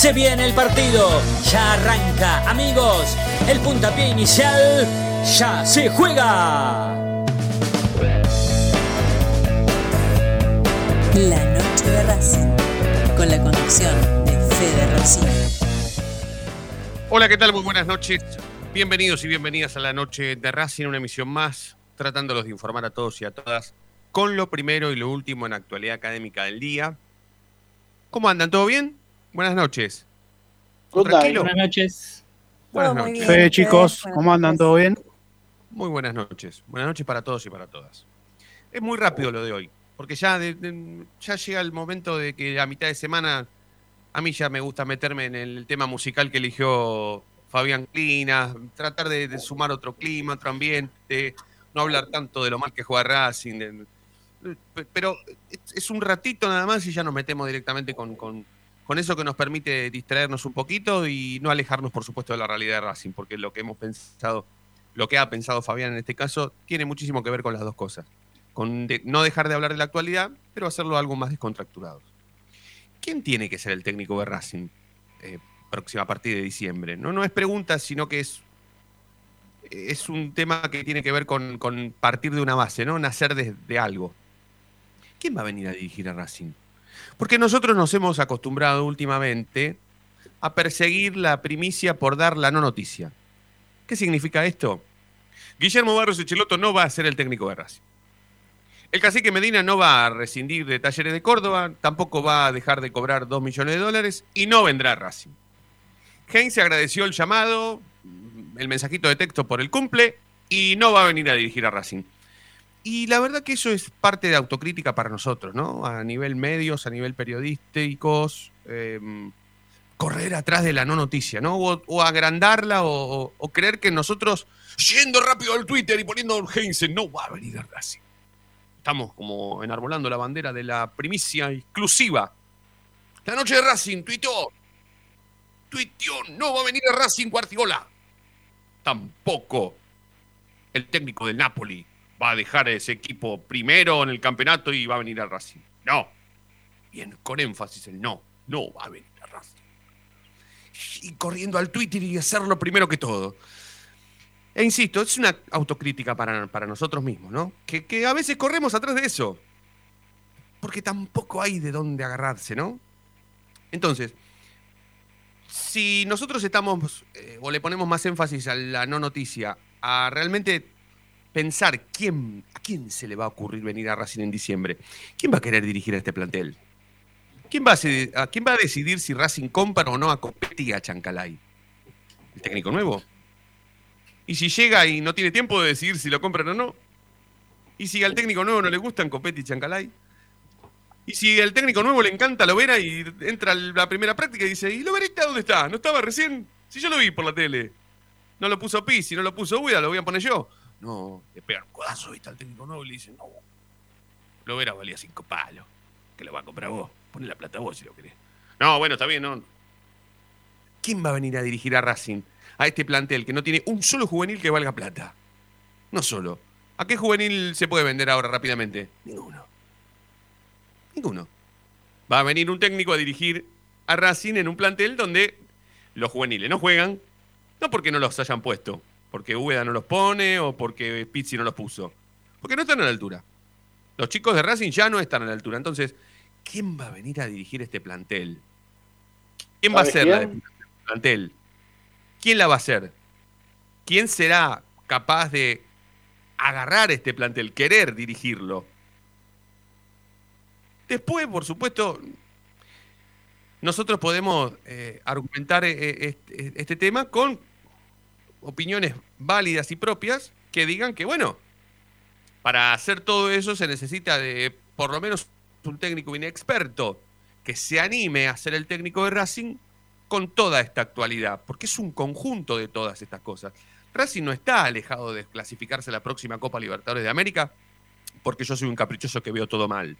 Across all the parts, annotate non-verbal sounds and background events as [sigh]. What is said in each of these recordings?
Se viene el partido, ya arranca, amigos, el puntapié inicial ya se juega. La noche de Racing, con la conducción de Fede Racing. Hola, ¿qué tal? Muy buenas noches. Bienvenidos y bienvenidas a la noche de Racing, una emisión más, tratándolos de informar a todos y a todas con lo primero y lo último en la actualidad académica del día. ¿Cómo andan? ¿Todo bien? Buenas noches. ¿Tranquilo? Buenas noches. Buenas noches. bien. Chicos, ¿cómo andan? ¿Todo bien? Muy buenas noches. Buenas noches para todos y para todas. Es muy rápido lo de hoy, porque ya, de- de- ya llega el momento de que a mitad de semana a mí ya me gusta meterme en el tema musical que eligió Fabián Clina, tratar de, de sumar otro clima, otro ambiente, no hablar tanto de lo mal que juega Racing. de- pero es- es un ratito nada más y ya nos metemos directamente con, con- con eso que nos permite distraernos un poquito y no alejarnos, por supuesto, de la realidad de Racing, porque lo que hemos pensado lo que ha pensado Fabián en este caso tiene muchísimo que ver con las dos cosas. Con no dejar de hablar de la actualidad, pero hacerlo algo más descontracturado. ¿Quién tiene que ser el técnico de Racing eh, próxima a partir de diciembre? No, no es pregunta, sino que es, es un tema que tiene que ver con, con partir de una base, ¿no? Nacer de, de algo. ¿Quién va a venir a dirigir a Racing? Porque nosotros nos hemos acostumbrado últimamente a perseguir la primicia por dar la no noticia. ¿Qué significa esto? Guillermo Barros Echeloto no va a ser el técnico de Racing. El cacique Medina no va a rescindir de Talleres de Córdoba, tampoco va a dejar de cobrar 2 millones de dólares y no vendrá a Racing. Heinz agradeció el llamado, el mensajito de texto por el cumple y no va a venir a dirigir a Racing. Y la verdad que eso es parte de autocrítica para nosotros, ¿no? A nivel medios, a nivel periodísticos, eh, correr atrás de la no noticia, ¿no? O, agrandarla o, creer que nosotros, yendo rápido al Twitter y poniendo Heinz, no va a venir a Racing. Estamos como enarbolando la bandera de la primicia exclusiva. La noche de Racing, tuiteó. Tuiteó, no va a venir a Racing Guardiola. Tampoco el técnico del Napoli va a dejar ese equipo primero en el campeonato y va a venir a Racing. No. Bien, con énfasis el no. No va a venir a Racing y corriendo al Twitter y hacerlo primero que todo. E insisto, es una autocrítica para, para nosotros mismos, ¿no? Que, que a veces corremos atrás de eso. Porque tampoco hay de dónde agarrarse, ¿no? Entonces, si nosotros estamos eh, o le ponemos más énfasis a la no noticia, a realmente pensar quién, a quién se le va a ocurrir venir a Racing en diciembre, ¿quién va a querer dirigir a este plantel? ¿Quién va a, a quién va a decidir si Racing compra o no a Copetti y a Chancalay? ¿El técnico nuevo? ¿Y si llega y no tiene tiempo de decidir si lo compran o no? ¿Y si al técnico nuevo no le gustan Copetti y Chancalay? ¿Y si al técnico nuevo le encanta Lovera y entra a la primera práctica y dice, ¿y Loverita dónde está? ¿No estaba recién? Si yo lo vi por la tele. No lo puso Pizzi, no lo puso Ueda, lo voy a poner yo. No, le pegan un codazo, ¿viste? Al técnico nuevo y le dicen, no. Lovera valía cinco palos. Que lo va a comprar vos. Pone la plata vos si lo querés. No, bueno, está bien, no. ¿Quién va a venir a dirigir a Racing? A este plantel que no tiene un solo juvenil que valga plata. No solo. ¿A qué juvenil se puede vender ahora rápidamente? Ninguno. Ninguno. Va a venir un técnico a dirigir a Racing en un plantel donde los juveniles no juegan, no porque no los hayan puesto, porque Úbeda no los pone o porque Pizzi no los puso, porque no están a la altura. Los chicos de Racing ya no están a la altura. Entonces, ¿quién va a venir a dirigir este plantel? ¿Quién va a ¿Sabe ser la de plantel? ¿Quién la va a hacer? ¿Quién será capaz de agarrar este plantel, querer dirigirlo? Después, por supuesto, nosotros podemos eh, argumentar eh, este, este tema con opiniones válidas y propias que digan que, bueno, para hacer todo eso se necesita de por lo menos un técnico inexperto que se anime a ser el técnico de Racing con toda esta actualidad, porque es un conjunto de todas estas cosas. Racing no está alejado de clasificarse a la próxima Copa Libertadores de América porque yo soy un caprichoso que veo todo mal.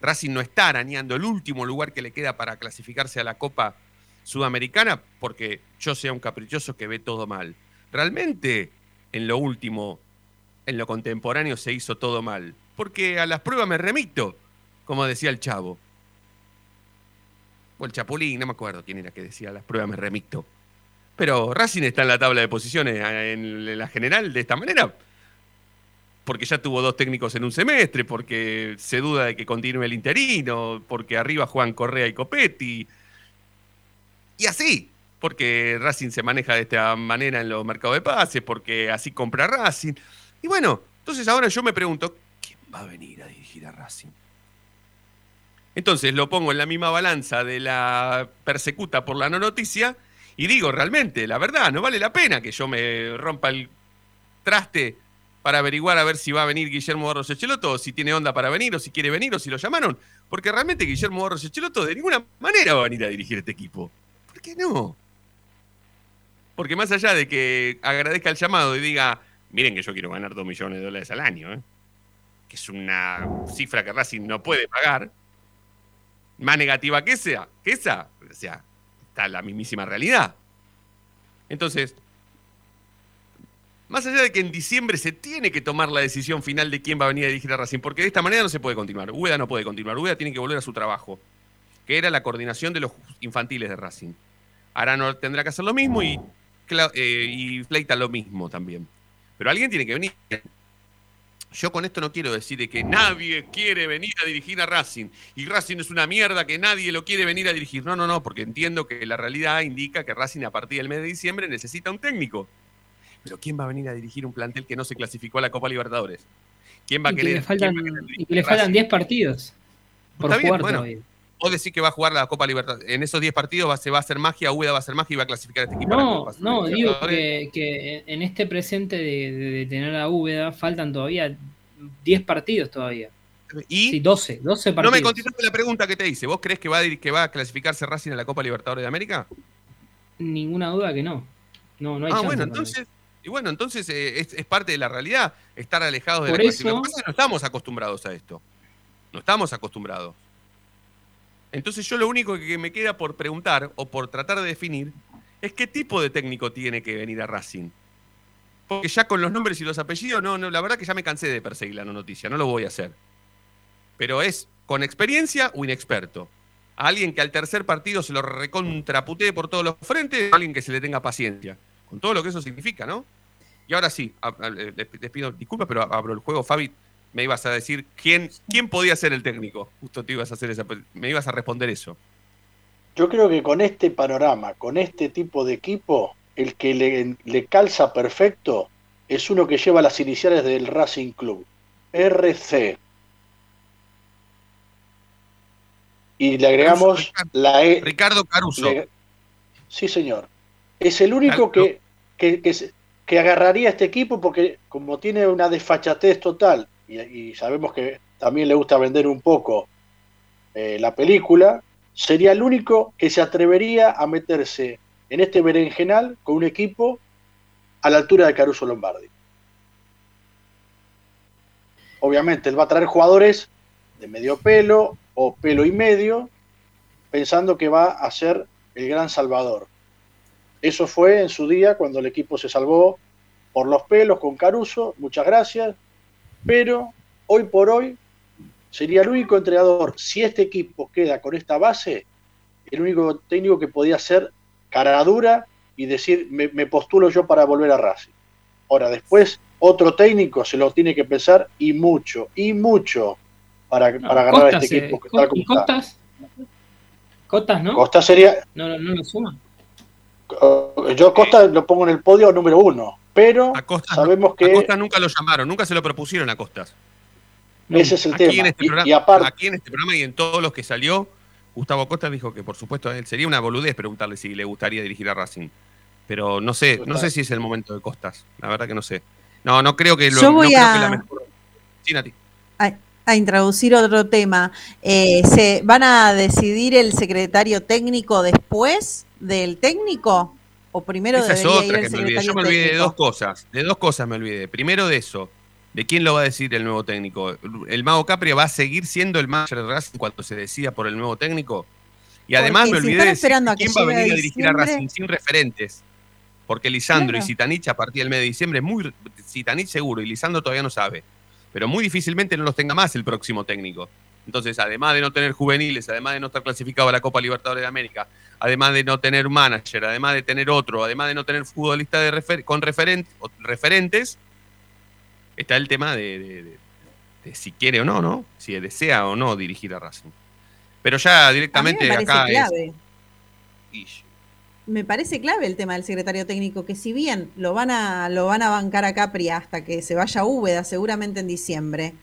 Racing no está arañando el último lugar que le queda para clasificarse a la Copa Sudamericana porque yo sea un caprichoso que ve todo mal. Realmente, en lo último, en lo contemporáneo se hizo todo mal. Porque a las pruebas me remito, como decía el chavo. O el Chapulín, no me acuerdo quién era que decía a las pruebas me remito. Pero Racing está en la tabla de posiciones en la general de esta manera porque ya tuvo dos técnicos en un semestre, porque se duda de que continúe el interino, porque arriba juegan Correa y Copetti. Y así, porque Racing se maneja de esta manera en los mercados de pases, porque así compra Racing. Y bueno, entonces ahora yo me pregunto, ¿quién va a venir a dirigir a Racing? Entonces lo pongo en la misma balanza de la persecuta por la no noticia y digo, realmente, la verdad, no vale la pena que yo me rompa el traste para averiguar a ver si va a venir Guillermo Barros Echeloto, o si tiene onda para venir, o si quiere venir, o si lo llamaron. Porque realmente Guillermo Barros Echeloto de ninguna manera va a venir a dirigir este equipo. ¿Por qué no? Porque más allá de que agradezca el llamado y diga, miren que yo quiero ganar dos millones de dólares al año, ¿eh? que es una cifra que Racing no puede pagar, más negativa que que esa, o sea, está la mismísima realidad. Entonces, más allá de que en diciembre se tiene que tomar la decisión final de quién va a venir a dirigir a Racing, porque de esta manera no se puede continuar. Úbeda no puede continuar. Úbeda tiene que volver a su trabajo, que era la coordinación de los infantiles de Racing. Arano tendrá que hacer lo mismo y, eh, y Fleita lo mismo también. Pero alguien tiene que venir. Yo con esto no quiero decir que nadie quiere venir a dirigir a Racing y Racing es una mierda que nadie lo quiere venir a dirigir. No, no, no, porque entiendo que la realidad indica que Racing a partir del mes de diciembre necesita un técnico. Pero ¿quién va a venir a dirigir un plantel que no se clasificó a la Copa Libertadores? ¿Quién va a querer? y que le faltan 10 partidos por jugar todavía. Vos decís que va a jugar la Copa Libertadores. En esos 10 partidos va, se va a hacer magia, UEDA va a hacer magia y va a clasificar a este equipo. No, no, digo que, en este presente de, tener a UEDA faltan todavía 10 partidos todavía. ¿Y? Sí, 12, 12 partidos. No me contestaste la pregunta que te hice. ¿Vos crees que va, a, que va a clasificarse Racing a la Copa Libertadores de América? Ninguna duda que no. No, no hay ah, bueno, entonces, y bueno, entonces eh, es, parte de la realidad estar alejados de la eso... Lo que pasa es que no estamos acostumbrados a esto. No estamos acostumbrados. Entonces yo lo único que me queda por preguntar o por tratar de definir es qué tipo de técnico tiene que venir a Racing. Porque ya con los nombres y los apellidos, no, no, la verdad que ya me cansé de perseguir la noticia, no lo voy a hacer. Pero es con experiencia o inexperto. A alguien que al tercer partido se lo recontraputee por todos los frentes, a alguien que se le tenga paciencia. Con todo lo que eso significa, ¿no? Y ahora sí, les pido disculpas, pero abro el juego. Fabi, me ibas a decir quién, quién podía ser el técnico. Justo te ibas a hacer esa, me ibas a responder eso. Yo creo que con este panorama, con este tipo de equipo, el que le, le calza perfecto es uno que lleva las iniciales del Racing Club. RC. Y le agregamos la E. Ricardo Caruso. sí, señor. Es el único que, que, que agarraría este equipo porque como tiene una desfachatez total y, sabemos que también le gusta vender un poco eh, la película, sería el único que se atrevería a meterse en este berenjenal con un equipo a la altura de Caruso Lombardi. Obviamente, él va a traer jugadores de medio pelo o pelo y medio, pensando que va a ser el gran salvador. Eso fue en su día cuando el equipo se salvó por los pelos con Caruso, muchas gracias, pero hoy por hoy sería el único entrenador, si este equipo queda con esta base, el único técnico que podía ser cara dura y decir, me, postulo yo para volver a Racing. Ahora, después, otro técnico se lo tiene que pensar y mucho, y mucho para, para ganar a este equipo que está ¿Y Costas? Costas, ¿no? Costas sería... No, no, no lo suma. Yo Costa lo pongo en el podio número uno, pero sabemos que. A Costa nunca lo llamaron, nunca se lo propusieron a Costas. Ese es el tema. Este y, aparte, aquí en este programa y en todos los que salió, Gustavo Costa dijo que, por supuesto, él sería una boludez preguntarle si le gustaría dirigir a Racing. Pero no sé, no sé si es el momento de Costas. La verdad que no sé. No, no creo que lo Yo voy a... A, introducir otro tema. Eh, ¿Se van a decidir el secretario técnico después del técnico o primero Esa es debería otra ir que el me olvidé. Yo me olvidé de dos cosas. De dos cosas me olvidé. Primero de eso. ¿De quién lo va a decir el nuevo técnico? ¿El Mago Capria va a seguir siendo el manager de Racing cuando se decida por el nuevo técnico? Y además Porque me si olvidé de decir quién va a venir a dirigir a Racing sin referentes. Porque Lisandro Claro. y Zitanich a partir del mes de diciembre, muy Zitanich seguro y Lisandro todavía no sabe. Pero muy difícilmente no los tenga más el próximo técnico. Entonces, además de no tener juveniles, además de no estar clasificado a la Copa Libertadores de América, además de no tener manager, además de tener otro, además de no tener futbolista de refer- con referen- o- referentes, está el tema de, de- de- de si quiere o no, ¿no? Si desea o no dirigir a Racing. Pero ya A mí directamente me parece acá clave. Me parece clave el tema del secretario técnico, que si bien lo van a, lo van a bancar a Capri hasta que se vaya a Úbeda, seguramente en diciembre,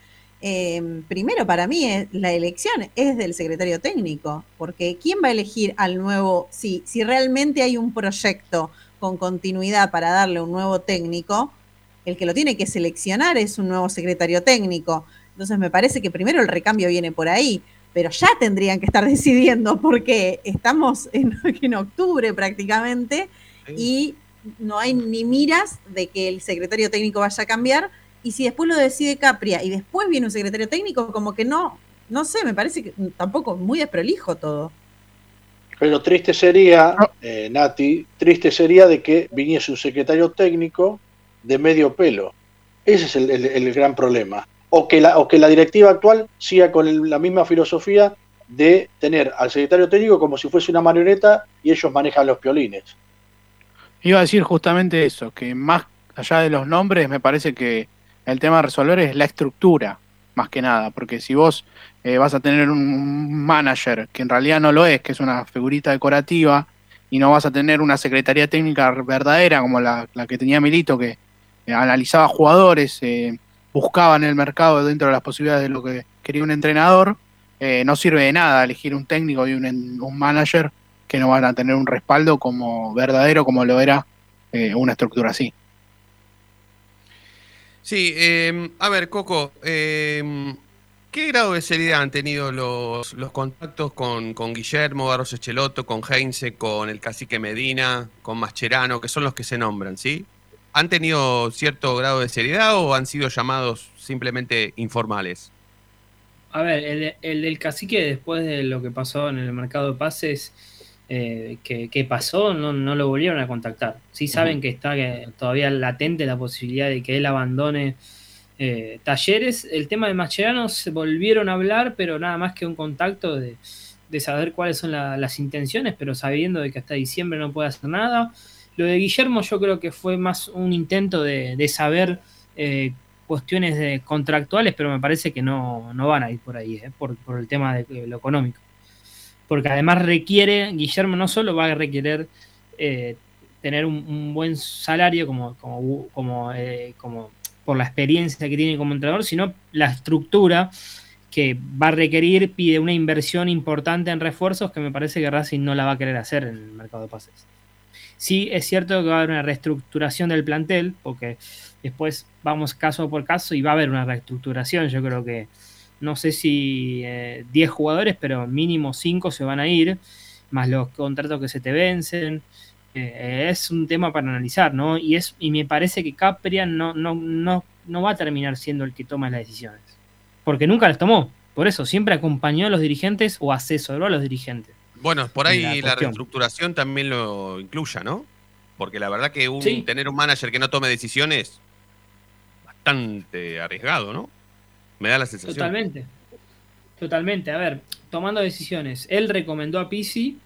eh, primero para mí es- la elección es del secretario técnico, porque ¿quién va a elegir al nuevo, si, si realmente hay un proyecto con continuidad para darle un nuevo técnico, el que lo tiene que seleccionar es un nuevo secretario técnico. Entonces me parece que primero el recambio viene por ahí, pero ya tendrían que estar [laughs] decidiendo porque estamos en, [laughs] en octubre prácticamente y no hay ni miras de que el secretario técnico vaya a cambiar. Y si después lo decide Capria y después viene un secretario técnico, como que no, no sé, me parece que tampoco muy desprolijo todo. Pero triste sería, eh, Nati, triste sería de que viniese un secretario técnico de medio pelo. Ese es el, el- el gran problema. O que, la, o que la directiva actual siga con el- la misma filosofía de tener al secretario técnico como si fuese una marioneta y ellos manejan los piolines. Iba a decir justamente eso, que más allá de los nombres, me parece que el tema a resolver es la estructura, más que nada, porque si vos eh, vas a tener un manager que en realidad no lo es, que es una figurita decorativa, y no vas a tener una secretaría técnica verdadera como la, la que tenía Milito, que eh, analizaba jugadores, eh, buscaba en el mercado dentro de las posibilidades de lo que quería un entrenador, eh, no sirve de nada elegir un técnico y un, un manager que no van a tener un respaldo como verdadero como lo era una estructura así. Sí, eh, a ver, Coco, eh, ¿qué grado de seriedad han tenido los, los contactos con, con Guillermo Barros Echeloto, con Heinze, con el cacique Medina, con Mascherano, que son los que se nombran, ¿sí? ¿Han tenido cierto grado de seriedad o han sido llamados simplemente informales? A ver, el, el del cacique después de lo que pasó en el mercado de pases, eh, que, que pasó, no, no lo volvieron a contactar. Sí saben que está que todavía latente la posibilidad de que él abandone eh, talleres. El tema de Mascherano se volvieron a hablar, pero nada más que un contacto de, de saber cuáles son la- las intenciones, pero sabiendo de que hasta diciembre no puede hacer nada. Lo de Guillermo yo creo que fue más un intento de, de saber eh, cuestiones de contractuales, pero me parece que no, no van a ir por ahí, eh, por, por el tema de lo económico. Porque además requiere, Guillermo no solo va a requerer eh, tener un, un buen salario como, como, como, eh, como por la experiencia que tiene como entrenador, sino la estructura que va a requerir pide una inversión importante en refuerzos que me parece que Racing no la va a querer hacer en el mercado de pases. Sí, es cierto que va a haber una reestructuración del plantel, porque después vamos caso por caso y va a haber una reestructuración. Yo creo que no sé si eh, 10 jugadores, pero mínimo 5 se van a ir, más los contratos que se te vencen. Eh, es un tema para analizar, ¿no? Y, es, y me parece que Capria no, no, no, no va a terminar siendo el que toma las decisiones, porque nunca las tomó. Por eso siempre acompañó a los dirigentes o asesoró a los dirigentes. Bueno, por ahí La reestructuración también lo incluya, ¿no? Porque la verdad que un- Sí. tener un manager que no tome decisiones bastante arriesgado, ¿no? Me da la sensación. Totalmente. Totalmente. A ver, tomando decisiones. Él recomendó a Pisi,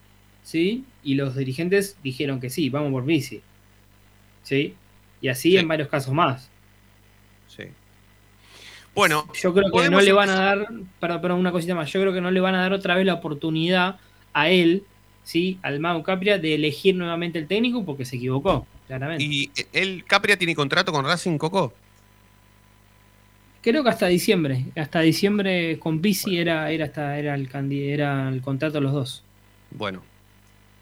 ¿sí? Y los dirigentes dijeron que sí, vamos por Pisi. ¿Sí? Y así Sí. en varios casos más. Sí. Bueno, Yo creo que no le van a dar, perdón, perdón, una cosita más. Yo creo que no le van a dar otra vez la oportunidad a él, ¿sí? Al Mau Capria de elegir nuevamente el técnico porque se equivocó, claramente. ¿y el Capria tiene contrato con Racing Coco? Creo que hasta diciembre. Hasta diciembre con Pisi era, era, hasta, era, el, era el contrato de los dos. Bueno,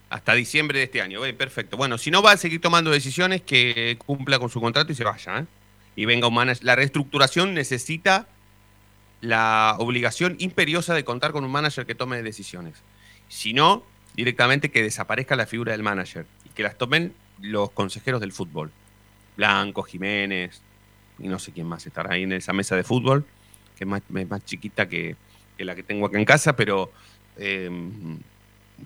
hasta diciembre de este año. Bien, perfecto. Bueno, si no va a seguir tomando decisiones, que cumpla con su contrato y se vaya. ¿eh? Y venga un manager. La reestructuración necesita la obligación imperiosa de contar con un manager que tome decisiones. Si no, directamente que desaparezca la figura del manager y que las tomen los consejeros del fútbol. Blanco, Jiménez, y no sé quién más estará ahí en esa mesa de fútbol, que es más, es más chiquita que, que la que tengo acá en casa, pero eh,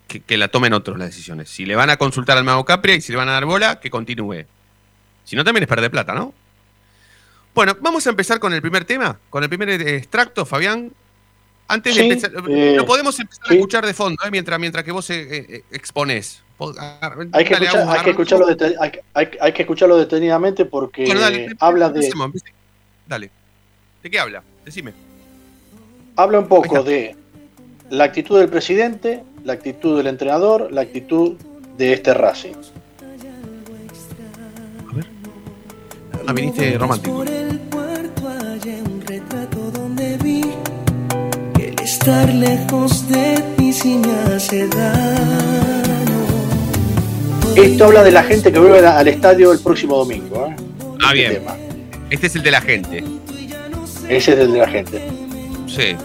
que, que la tomen otros las decisiones. Si le van a consultar al Mago Capria y si le van a dar bola, que continúe. Si no, también es perder plata, ¿no? Bueno, vamos a empezar con el primer tema, con el primer eh, extracto, Fabián. Antes de empezar, eh, lo podemos empezar sí. a escuchar de fondo, eh, mientras, mientras que vos eh, eh, exponés. Po- agar- Hay que, escuchar- hay, que escucharlo dete- hay, hay- hay que escucharlo detenidamente porque Bueno, dale, habla de. Dale. ¿De qué habla? Decime. habla un poco de la actitud del presidente, la actitud del entrenador, la actitud de este Racing. Ah, viniste romántico. Por el puerto hallé un retrato donde vi que el estar lejos de ti sí me hace daño. Esto habla de la gente que vuelve al estadio el próximo domingo. ¿eh? Ah, Este bien. tema. Este es el de la gente. Ese es el de la gente. Sí.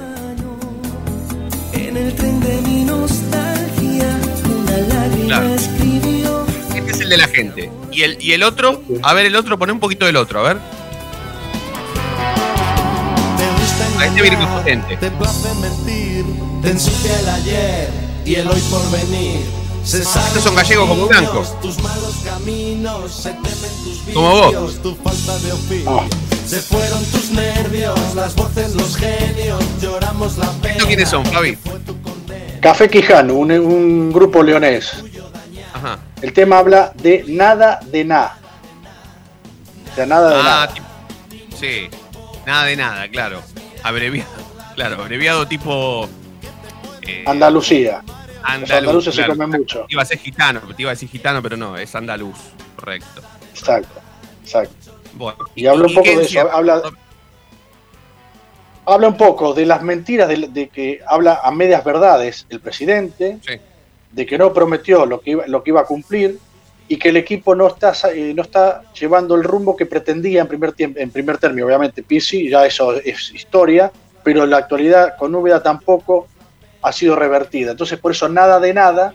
En el tren de mi nostalgia, una lágrima Claro. escribió. Este es el de la gente. ¿Y el, y el otro? A ver, el otro, poné un poquito del otro, a ver. Te gusta A este viene potente. te place mentir, te ensucia el ayer y el hoy por venir. Estos son gallegos como Blanco. Tus malos caminos, se temen tus Como vos. vicios, tu falta de oficio. Ah. Se fueron tus nervios, las voces, los genios, lloramos la pena. ¿Estos quiénes son, Fabi? Café Quijano, un, un grupo leonés. Ajá. El tema habla de nada de nada. O sea, nada de Ah, nada. tipo- sí. Nada de nada, claro. Abreviado. [laughs] Claro, abreviado tipo. eh, Andalucía. Los andaluz. andaluces claro. se comen mucho. Iba a ser gitano, te iba a decir gitano, pero no, es andaluz. Correcto. Exacto. Exacto. Bueno. Y habla un poco de eso, habla- Habla un poco de las mentiras, de, de que habla a medias verdades el presidente, Sí. de que no prometió lo que iba, lo que iba a cumplir y que el equipo no está, eh, no está llevando el rumbo que pretendía en primer, tiempo, en primer término. Obviamente, Pisi, ya eso es historia, pero en la actualidad con Úbeda tampoco ha sido revertida. Entonces, por eso nada de nada,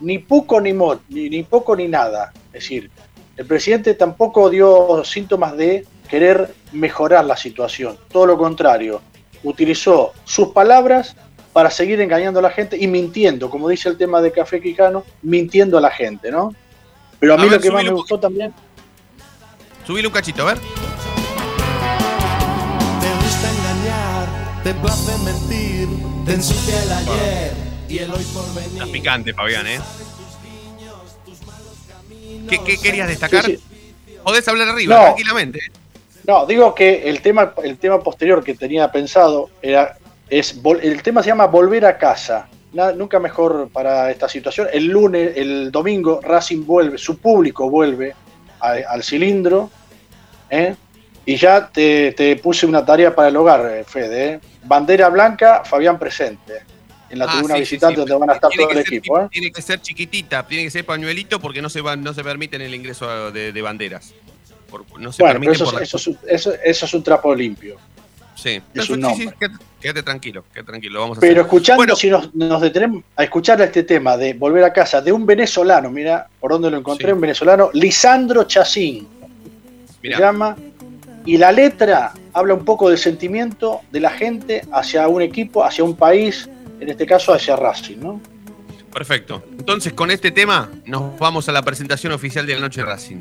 ni poco ni, mo- ni, ni poco ni nada. Es decir, el presidente tampoco dio síntomas de querer mejorar la situación. Todo lo contrario, utilizó sus palabras para seguir engañando a la gente y mintiendo, como dice el tema de Café Quijano, mintiendo a la gente, ¿no? Pero a A mí ver, lo que más me gustó también, Subile un cachito, a ver. Te place mentir, te ensucia el ayer y el hoy por venir. Estás picante, Fabián, ¿eh? ¿Qué, qué querías destacar? Sí, Podés hablar arriba, No. tranquilamente. No, digo que el tema, el tema posterior que tenía pensado era es el tema se llama volver a casa. Na- nunca mejor para esta situación. El lunes, el domingo, Racing vuelve, su público vuelve a- al cilindro. ¿eh? Y ya te, te puse una tarea para el hogar, eh, Fede. ¿eh? Bandera blanca, Fabián presente. En la Ah, tribuna sí, visitante sí. donde van a estar todo el ser equipo. ¿eh? Tiene que ser chiquitita, tiene que ser pañuelito porque no se van, no se permiten el ingreso de, de banderas. Por- no se Bueno, pero eso, por es- la- eso, es un- eso, eso es un trapo limpio. Sí, es un sí, quédate, quédate tranquilo, quédate tranquilo, lo vamos a Pero hacer. escuchando, Bueno. si nos, nos detenemos a escuchar este tema de volver a casa de un venezolano, mira por dónde lo encontré, un venezolano, Lisandro Chacín, se Mirá, llama, y la letra habla un poco del sentimiento de la gente hacia un equipo, hacia un país, en este caso hacia Racing, ¿no? perfecto. Entonces, con este tema nos vamos a la presentación oficial de la Noche Racing.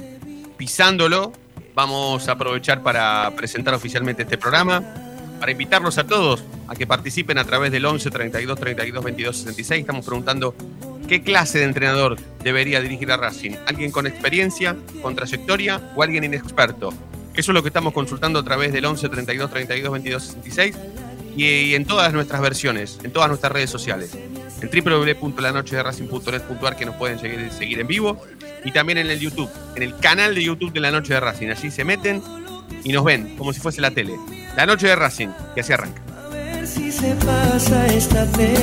Pisándolo, vamos a aprovechar para presentar oficialmente este programa, para invitarlos a todos a que participen a través del 11 32 32 22 66. Estamos preguntando qué clase de entrenador debería dirigir a Racing. ¿Alguien con experiencia, con trayectoria o alguien inexperto? Eso es lo que estamos consultando a través del 11 32 32 22 66 y, en todas nuestras versiones, en todas nuestras redes sociales. En www.lanochederacing.net.ar que nos pueden seguir, seguir en vivo y también en el YouTube, en el canal de YouTube de La Noche de Racing. Allí se meten y nos ven como si fuese la tele. La Noche de Racing, que así arranca. A ver si se pasa esta pena.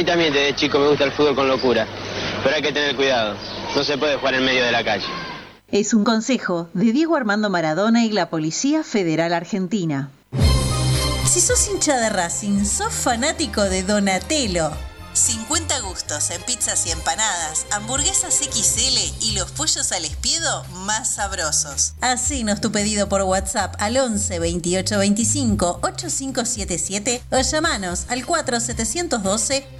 Mí también desde chico me gusta el fútbol con locura, pero hay que tener cuidado. No se puede jugar en medio de la calle. Es un consejo de Diego Armando Maradona y la Policía Federal Argentina. Si sos hincha de Racing, sos fanático de Donatello. 50 gustos en pizzas y empanadas, hamburguesas XL y los pollos al espiedo más sabrosos. Hacenos tu pedido por WhatsApp al 11 28 25 8577 o llamanos al 4712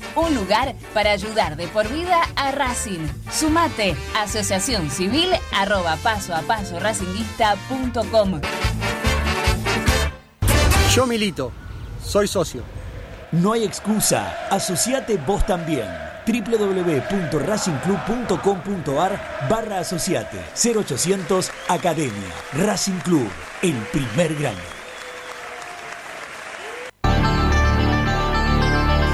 Un lugar para ayudar de por vida a Racing. Sumate, asociación civil arroba paso a paso racinguista.com. Yo milito, soy socio. No hay excusa, asociate vos también www.racingclub.com.ar barra asociate 0800 Academia Racing Club, el primer grande.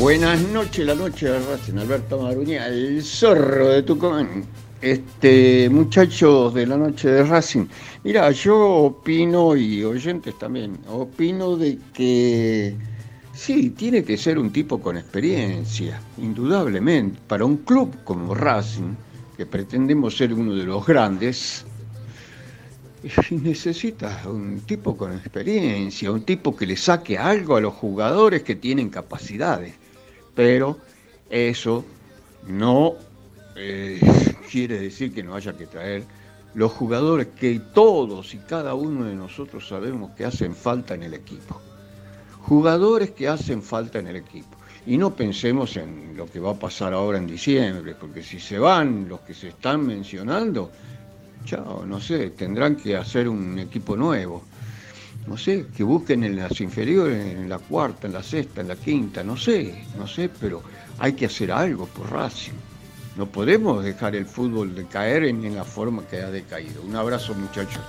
Buenas noches, la noche de Racing, Alberto Maruña, el zorro de Tucumán. Este, muchachos de la noche de Racing, mira, yo opino, y oyentes también, opino de que sí, tiene que ser un tipo con experiencia, indudablemente. Para un club como Racing, que pretendemos ser uno de los grandes, necesita un tipo con experiencia, un tipo que le saque algo a los jugadores que tienen capacidades pero eso no eh, [laughs] quiere decir que no haya que traer los jugadores que todos y cada uno de nosotros sabemos que hacen falta en el equipo. Jugadores que hacen falta en el equipo. Y no pensemos en lo que va a pasar ahora en diciembre, porque si se van los que se están mencionando, chao, no sé, tendrán que hacer un equipo nuevo. No sé, que busquen en las inferiores, en la cuarta, en la sexta, en la quinta, no sé, no sé, pero hay que hacer algo por Racing. No podemos dejar el fútbol de caer en, la forma que ha decaído. Un abrazo muchachos.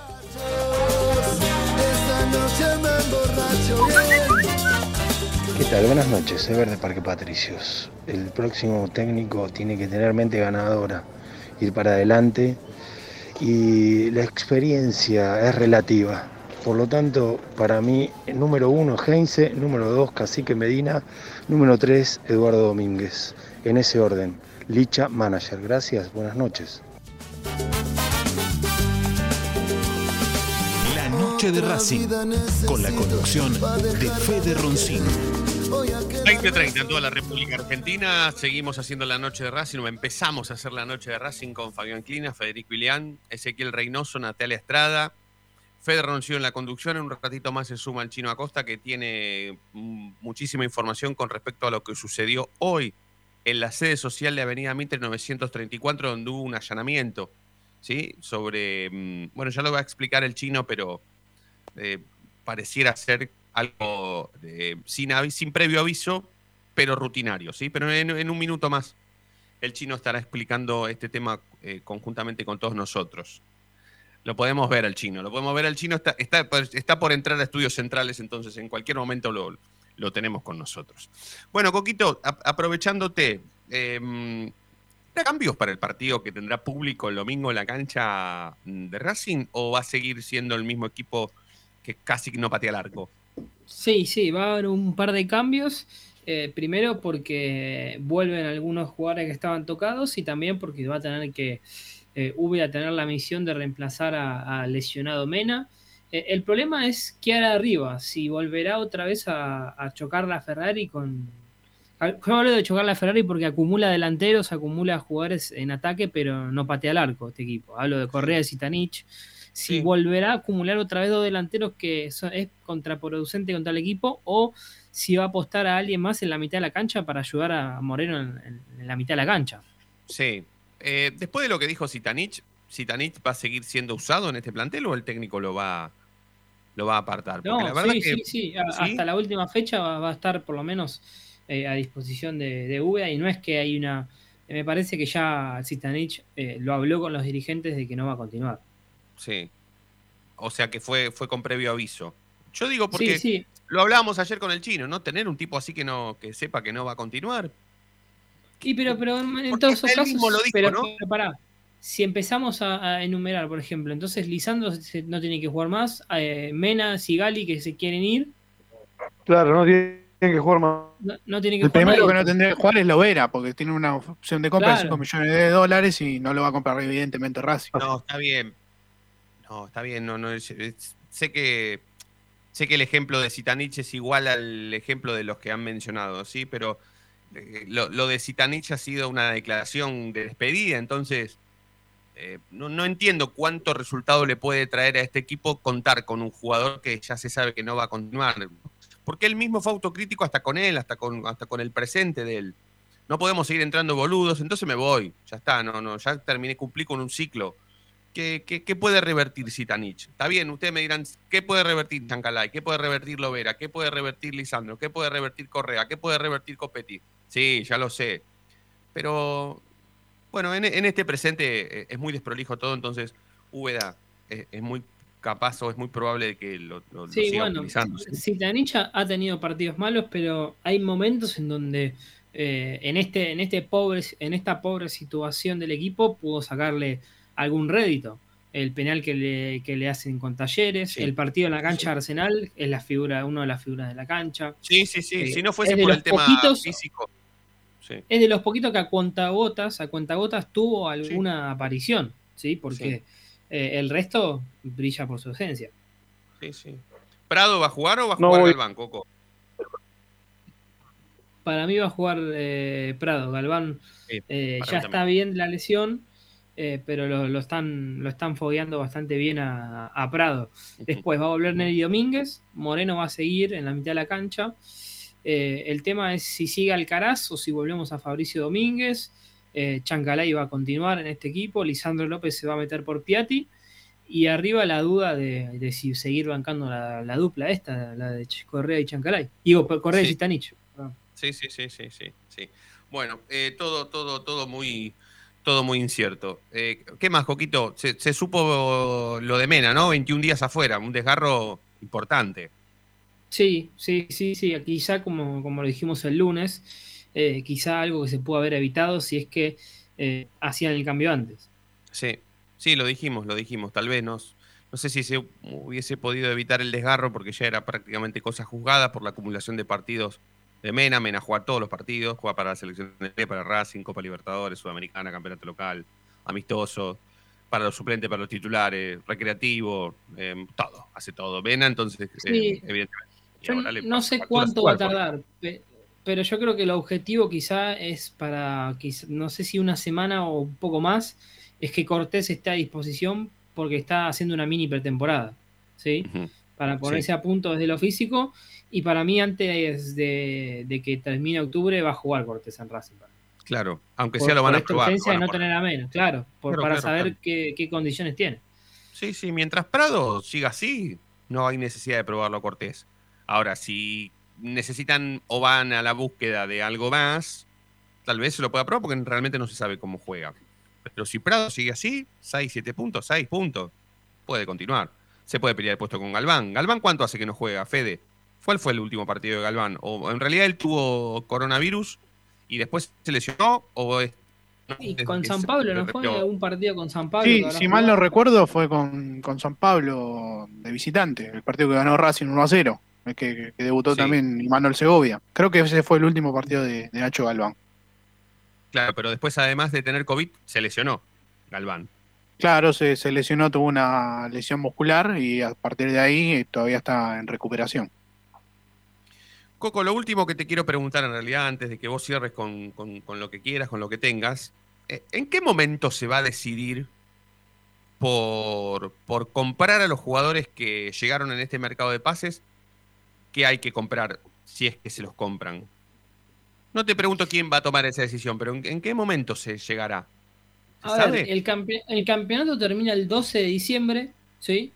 ¿Qué tal? Buenas noches, Ever de Parque Patricios. El próximo técnico tiene que tener mente ganadora, ir para adelante y la experiencia es relativa. Por lo tanto, para mí, número uno, Heinze, número dos, Cacique Medina, número tres, Eduardo Domínguez. En ese orden, Licha Manager. Gracias, buenas noches. La noche de Racing, con la conducción de Fede Roncín. 20.30 en toda la República Argentina. Seguimos haciendo la noche de Racing, o empezamos a hacer la noche de Racing con Fabián Clina, Federico Ilián, Ezequiel Reynoso, Natalia Estrada, Fede Roncio en la conducción. En un ratito más se suma el Chino Acosta, que tiene mm, muchísima información con respecto a lo que sucedió hoy en la sede social de Avenida Mitre 934, donde hubo un allanamiento, ¿sí? Sobre, mm, bueno, ya lo va a explicar el Chino, pero eh, pareciera ser algo de- sin, sin previo aviso, pero rutinario, ¿sí? Pero en, en un minuto más el chino estará explicando este tema eh, conjuntamente con todos nosotros. Lo podemos ver al chino, lo podemos ver al chino, está, está, está por entrar a estudios centrales, entonces en cualquier momento lo, lo tenemos con nosotros. Bueno, Coquito, aprovechándote, eh, ¿habrá cambios para el partido que tendrá público el domingo en la cancha de Racing o va a seguir siendo el mismo equipo que casi no patea el arco? Sí, sí, va a haber un par de cambios. eh, primero porque vuelven algunos jugadores que estaban tocados y también porque va a tener que eh, Uve a tener la misión de reemplazar a, a lesionado Mena. Eh, el problema es qué hará arriba, si volverá otra vez a, a chocar la Ferrari con... a- Yo hablo de chocar la Ferrari porque acumula delanteros, acumula jugadores en ataque, pero no patea el arco este equipo. Hablo de Correa y Zitanich si volverá a acumular otra vez dos delanteros que es contraproducente contra el equipo o si va a apostar a alguien más en la mitad de la cancha para ayudar a Moreno en, en- en la mitad de la cancha. Sí. Eh, después de lo que dijo Zitanich, ¿Zitanich va a seguir siendo usado en este plantel o el técnico lo va, lo va a apartar? Porque No, la verdad sí, que- sí, sí, hasta la última fecha va, va a estar por lo menos eh, a disposición de, de y no es que hay una... Me parece que ya Zitanich eh, lo habló con los dirigentes de que no va a continuar. Sí. O sea que fue, fue con previo aviso. Yo digo porque Sí, sí. lo hablábamos ayer con el chino, ¿no? Tener un tipo así que no, que sepa que no va a continuar. Y pero, pero en, todos esos casos, mismo lo dijo, pero, ¿no? pero pará, si empezamos a, a enumerar, por ejemplo, entonces Lisandro se- no tiene que jugar más, eh, Mena, Sigali que se quieren ir, Claro, no tienen que jugar más. no, no tiene que El jugar primero que no tendría que jugar es Lovera, porque tiene una opción de compra de Claro. 5 millones de dólares y no lo va a comprar evidentemente Racing. No, está bien. No, está bien. No, no, es- es- sé que sé que el ejemplo de Zitanich es igual al ejemplo de los que han mencionado, sí, pero eh, lo, de Zitanich ha sido una declaración de despedida, entonces eh, no, no entiendo cuánto resultado le puede traer a este equipo contar con un jugador que ya se sabe que no va a continuar. Porque él mismo fue autocrítico hasta con él, hasta con, hasta con el presente de él. No podemos seguir entrando boludos, entonces me voy. Ya está, no, no, ya terminé, cumplí con un ciclo. ¿Qué, qué, qué puede revertir Zitanich? Está bien, ustedes me dirán, ¿qué puede revertir Chancalay? ¿Qué puede revertir Lovera? ¿Qué puede revertir Lisandro? ¿Qué puede revertir Correa? ¿Qué puede revertir Copetti? Sí, ya lo sé. Pero, bueno, en, en este presente eh, es muy desprolijo todo, entonces Úbeda es, es muy capaz o es muy probable de que lo, lo- lo Sí, siga bueno, utilizando. ¿sí? Zitanich ha ha tenido partidos malos, pero hay momentos en donde eh, en, este, en, este pobre, en esta pobre situación del equipo pudo sacarle algún rédito. El penal que le, que le hacen con Talleres, Sí. el partido en la cancha de Arsenal es la figura, una de las figuras de la cancha. Sí, sí, sí. Eh, si no fuese por los el tema poquitos- físico. Sí. Es de los poquitos que a cuentagotas, a cuentagotas tuvo alguna aparición, ¿sí? Porque eh, el resto brilla por su ausencia. Sí, sí. ¿Prado va a jugar o va a No jugar Galván, Coco? Para mí va a jugar eh, Prado. Galván eh, ya está bien la lesión. Eh, pero lo, lo están, lo están fogueando bastante bien a, a Prado. Después va a volver Nelly Domínguez, Moreno va a seguir en la mitad de la cancha. Eh, el tema es si sigue Alcaraz o si volvemos a Fabricio Domínguez. Eh, Chancalay va a continuar en este equipo. Lisandro López se va a meter por Piatti. Y arriba la duda de, de si seguir bancando la, la dupla esta, la de Correa y Chancalay. Digo, Correa y. Zitanich. sí, sí, sí, sí, sí. Bueno, eh, todo, todo, todo muy, todo muy incierto. Eh, ¿Qué más, Coquito? Se, se supo lo de Mena, ¿no? 21 días afuera, un desgarro importante. Sí, sí, sí, sí. Quizá, como, como lo dijimos el lunes, eh, quizá algo que se pudo haber evitado si es que eh, hacían el cambio antes. Sí, sí, lo dijimos, lo dijimos. Tal vez nos, no sé si se hubiese podido evitar el desgarro porque ya era prácticamente cosa juzgada por la acumulación de partidos de Mena. Mena juega todos los partidos, juega para la selección de para Racing, Copa Libertadores, Sudamericana, Campeonato Local, amistoso, para los suplentes, para los titulares, recreativo, eh, todo, hace todo. Mena, entonces, eh, Sí. evidentemente. Yo ahora le no sé cuánto va a tardar, pe- pero yo creo que el objetivo quizá es para, quizá- no sé si una semana o un poco más, es que Cortés esté a disposición porque está haciendo una mini pretemporada, ¿sí? Para ponerse Sí. a punto desde lo físico y para mí antes de, de que termine octubre va a jugar Cortés en Racing. Claro, aunque Por, sea lo van por a probar. van de no probar. tener a menos, claro, por- Claro, para claro, saber claro. Qué, qué condiciones tiene. Sí, sí, mientras Prado siga así, no hay necesidad de probarlo a Cortés. Ahora, si necesitan o van a la búsqueda de algo más, tal vez se lo pueda probar porque realmente no se sabe cómo juega. Pero si Prado sigue así, 6, 7 puntos, 6 puntos, puede continuar. Se puede pelear el puesto con Galván. ¿Galván cuánto hace que no juega, Fede? ¿Cuál fue el último partido de Galván? ¿O en realidad él tuvo coronavirus y después se lesionó? ¿O es, no, desde con San se- Pablo, ¿no fue un partido con San Pablo? Sí, si mal no recuerdo, fue con, con San Pablo de visitante, el partido que ganó Racing 1 a 0, es que, que debutó Sí. también Manuel Segovia. Creo que ese fue el último partido de, de Nacho Galván. Claro, pero después, además de tener COVID, se lesionó Galván. Claro, se, se lesionó, tuvo una lesión muscular y a partir de ahí eh, todavía está en recuperación. Coco, lo último que te quiero preguntar en realidad, antes de que vos cierres con, con- con lo que quieras, con lo que tengas, eh, ¿en qué momento se va a decidir por, por comprar a los jugadores que llegaron en este mercado de pases? ¿Qué hay que comprar si es que se los compran? No te pregunto quién va a tomar esa decisión, pero ¿en, en qué momento se llegará? ¿Se A ver, el, campe- el campeonato termina el 12 de diciembre, ¿sí?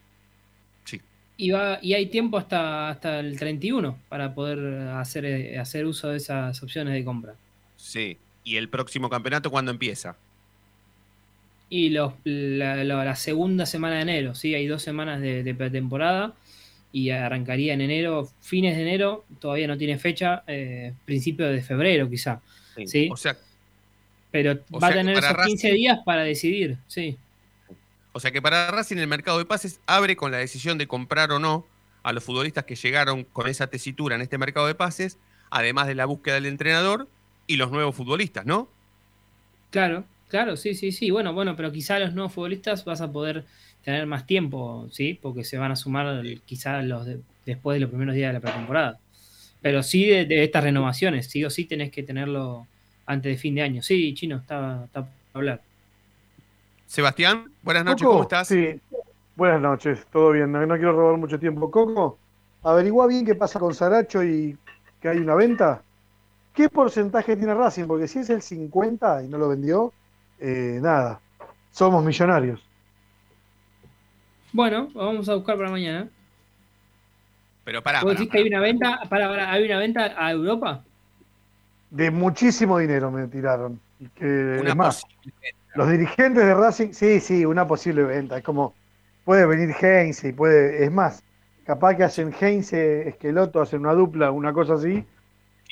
Y, va, y hay tiempo hasta, hasta el 31 para poder hacer, eh, hacer uso de esas opciones de compra. Sí. ¿Y el próximo campeonato cuándo empieza? Y los, la, la- la segunda semana de enero, ¿sí? Hay dos semanas de, de pretemporada y arrancaría en enero, fines de enero, todavía no tiene fecha, eh, principio de febrero quizá, ¿sí? O sea, Pero o va a sea tener esos 15 Racing- días para decidir, sí. O sea que para Racing el mercado de pases abre con la decisión de comprar o no a los futbolistas que llegaron con esa tesitura en este mercado de pases, además de la búsqueda del entrenador y los nuevos futbolistas, ¿no? Claro, claro, sí, sí, sí. Bueno, bueno, pero quizá los nuevos futbolistas vas a poder tener más tiempo, ¿sí? Porque se van a sumar quizá los de- después de los primeros días de la pretemporada. Pero sí de, de estas renovaciones, sí o sí tenés que tenerlo antes de fin de año. Sí, Chino, está, está por hablar. Sebastián, buenas noches, Coco, ¿cómo estás? Sí, buenas noches, todo bien, no, no quiero robar mucho tiempo. Coco, averigua bien qué pasa con Saracho y que hay una venta. ¿Qué porcentaje tiene Racing? Porque si es el 50 y no lo vendió, eh, nada, somos millonarios. Bueno, vamos a buscar para mañana. Pero pará, ¿Vos decís que hay una venta? Para, para, ¿Hay una venta a Europa? De muchísimo dinero me tiraron. Y que, Una es más, los dirigentes de Racing, sí, sí, una posible venta. Es como, puede venir Heinze y puede, es más, capaz que hacen Heinze, Esqueloto, hacen una dupla, una cosa así,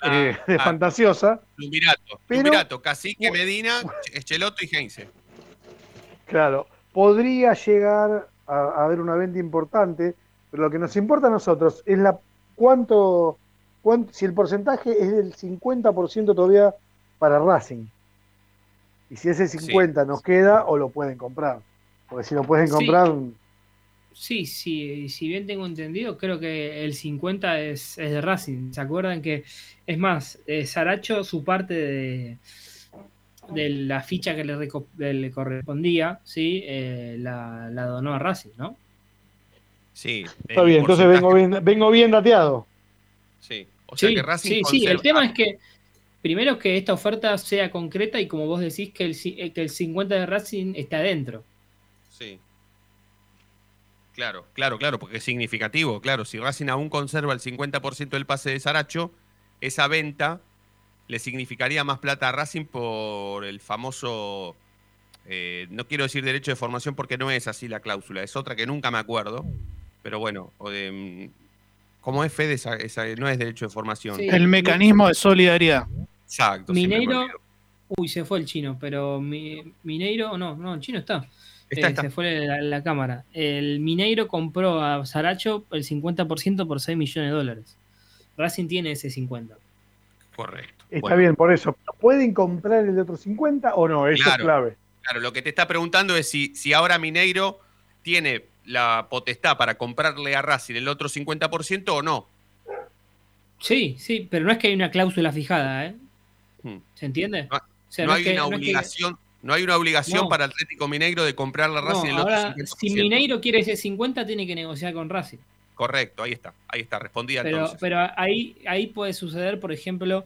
eh, [laughs] de ah. fantasiosa. Lumirato, Pero- Lumirato, Cacique, Medina, [laughs] Echeloto y Heinze. Claro, podría llegar a, a haber una venta importante, pero lo que nos importa a nosotros es la cuánto, cuánto si el porcentaje es del 50% todavía para Racing. Y si ese 50 nos queda o lo pueden comprar. Porque si lo pueden Sí. comprar, Sí, sí, si bien tengo entendido, creo que el 50 es, es de Racing. ¿Se acuerdan que, es más, eh, Saracho, su parte de, de la ficha que le, le correspondía, ¿sí? Eh, la, la donó a Racing, ¿no? Sí. Está bien, entonces porcentaje- vengo bien, vengo bien dateado. Sí. O sea sí, que Racing sí, sí, el tema es que primero que esta oferta sea concreta y como vos decís que el, eh, que el 50 de Racing está adentro. Sí. Claro, claro, claro, porque es significativo. Claro, si Racing aún conserva el 50% del pase de Saracho, esa venta le significaría más plata a Racing por el famoso. eh, no quiero decir derecho de formación porque no es así la cláusula, es otra que nunca me acuerdo. Pero bueno, o de, mm, ¿cómo es Fede? Esa, esa- no es derecho de formación. Sí. El mecanismo de solidaridad. Exacto. Mineiro, uy, se fue el chino, pero mi- Mineiro, no, no, el chino está. Está, Eh, está. Se fue la, la cámara. El Mineiro compró a Saracho el 50% por 6 millones de dólares. Racing tiene ese 50. Correcto. Está Bueno. bien, por eso. ¿Pueden comprar el de otro 50 o no? Eso Claro. es clave. Claro, lo que te está preguntando es si, si ahora Mineiro tiene la potestad para comprarle a Racing el otro 50% o no. Sí, sí, pero no es que hay una cláusula fijada, ¿eh? Hmm. ¿Se entiende? No, O sea, no es hay que- una no es que- obligación, no hay una obligación para Atlético Mineiro de comprarle a No, Racing el ahora, otro 50%. si Mineiro quiere ese 50, tiene que negociar con Racing. Correcto, ahí está, ahí está, respondida Pero, entonces. pero ahí, ahí puede suceder, por ejemplo,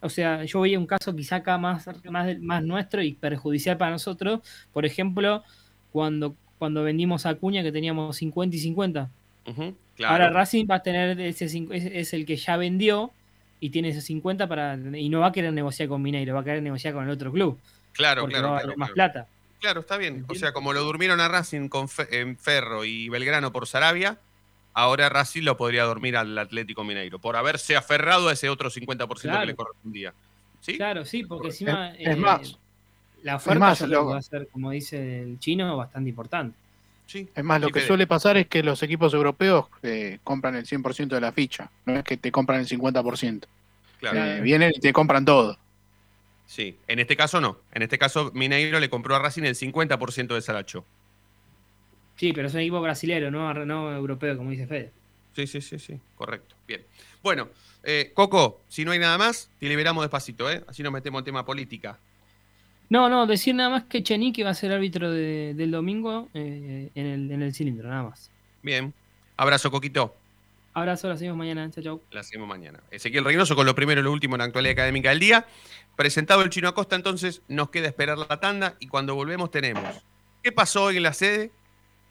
o sea, yo veía un caso quizá acá más, más, más nuestro y perjudicial para nosotros. Por ejemplo, cuando, cuando vendimos a Acuña que teníamos 50 y 50. Ujú, claro. Ahora Racing va a tener ese es el que ya vendió y tiene ese 50 para y no va a querer negociar con Mineiro, va a querer negociar con el otro club. claro, porque claro, va a claro, más claro. plata. Claro, está bien. O sea, como lo durmieron a Racing con Fe- en Ferro y Belgrano por Sarabia, ahora Racing lo podría dormir al Atlético Mineiro por haberse aferrado a ese otro 50% que Claro. le correspondía. ¿Sí? Claro, sí, porque encima Es- es eh, más. la oferta más, lo- que va a ser, como dice el chino, bastante importante. Sí. Es más, lo Sí, que suele pasar es que los equipos europeos eh, compran el 100% de la ficha, no es que te compran el 50%. Claro. Eh, vienen y te compran todo. Sí, en este caso no. En este caso, Mineiro le compró a Racing el 50% de Saracho. Sí, pero es un equipo brasilero, no, no europeo, como dice Fede. Sí, sí, sí, sí, correcto. Bien. Bueno, eh, Coco, si no hay nada más, te liberamos despacito, ¿eh? Así nos metemos en tema política. No, no, decir nada más que Chenique va a ser árbitro de- del domingo eh, en, el, en el cilindro, nada más. Bien. Abrazo, Coquito. Abrazo, la seguimos mañana. Chao, chao. La seguimos mañana. Ezequiel Reynoso con lo primero y lo último en la actualidad académica del día. Presentado el Chino Acosta, entonces nos queda esperar la tanda y cuando volvemos tenemos. ¿Qué pasó hoy en la sede?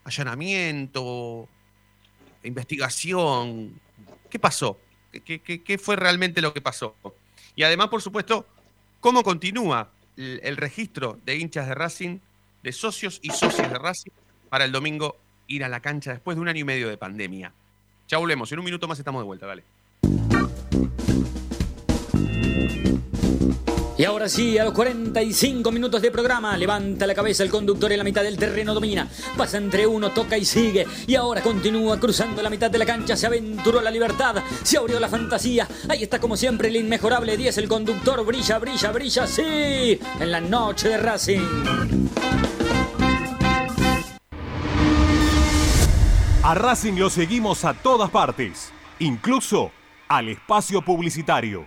Allanamiento, investigación. ¿Qué pasó? ¿Qué, qué- qué- qué fue realmente lo que pasó? Y además, por supuesto, ¿cómo continúa el registro de hinchas de Racing, de socios y socias de Racing para el domingo ir a la cancha después de un año y medio de pandemia? Ya volvemos, en un minuto más estamos de vuelta, dale. Y ahora sí, a los 45 minutos de programa, levanta la cabeza el conductor en la mitad del terreno, domina, pasa entre uno, toca y sigue. Y ahora continúa cruzando la mitad de la cancha, se aventuró la libertad, se abrió la fantasía. Ahí está como siempre el inmejorable 10, el conductor brilla, brilla, brilla, sí, en la noche de Racing. A Racing lo seguimos a todas partes, incluso al espacio publicitario.